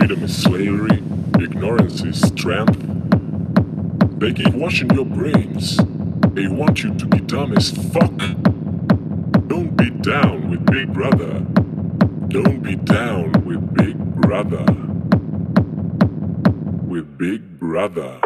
freedom is slavery, ignorance is strength. They keep washing your brains. They want you to be dumb as fuck. Don't be down with Big Brother. Don't be down with Big Brother. With Big Brother.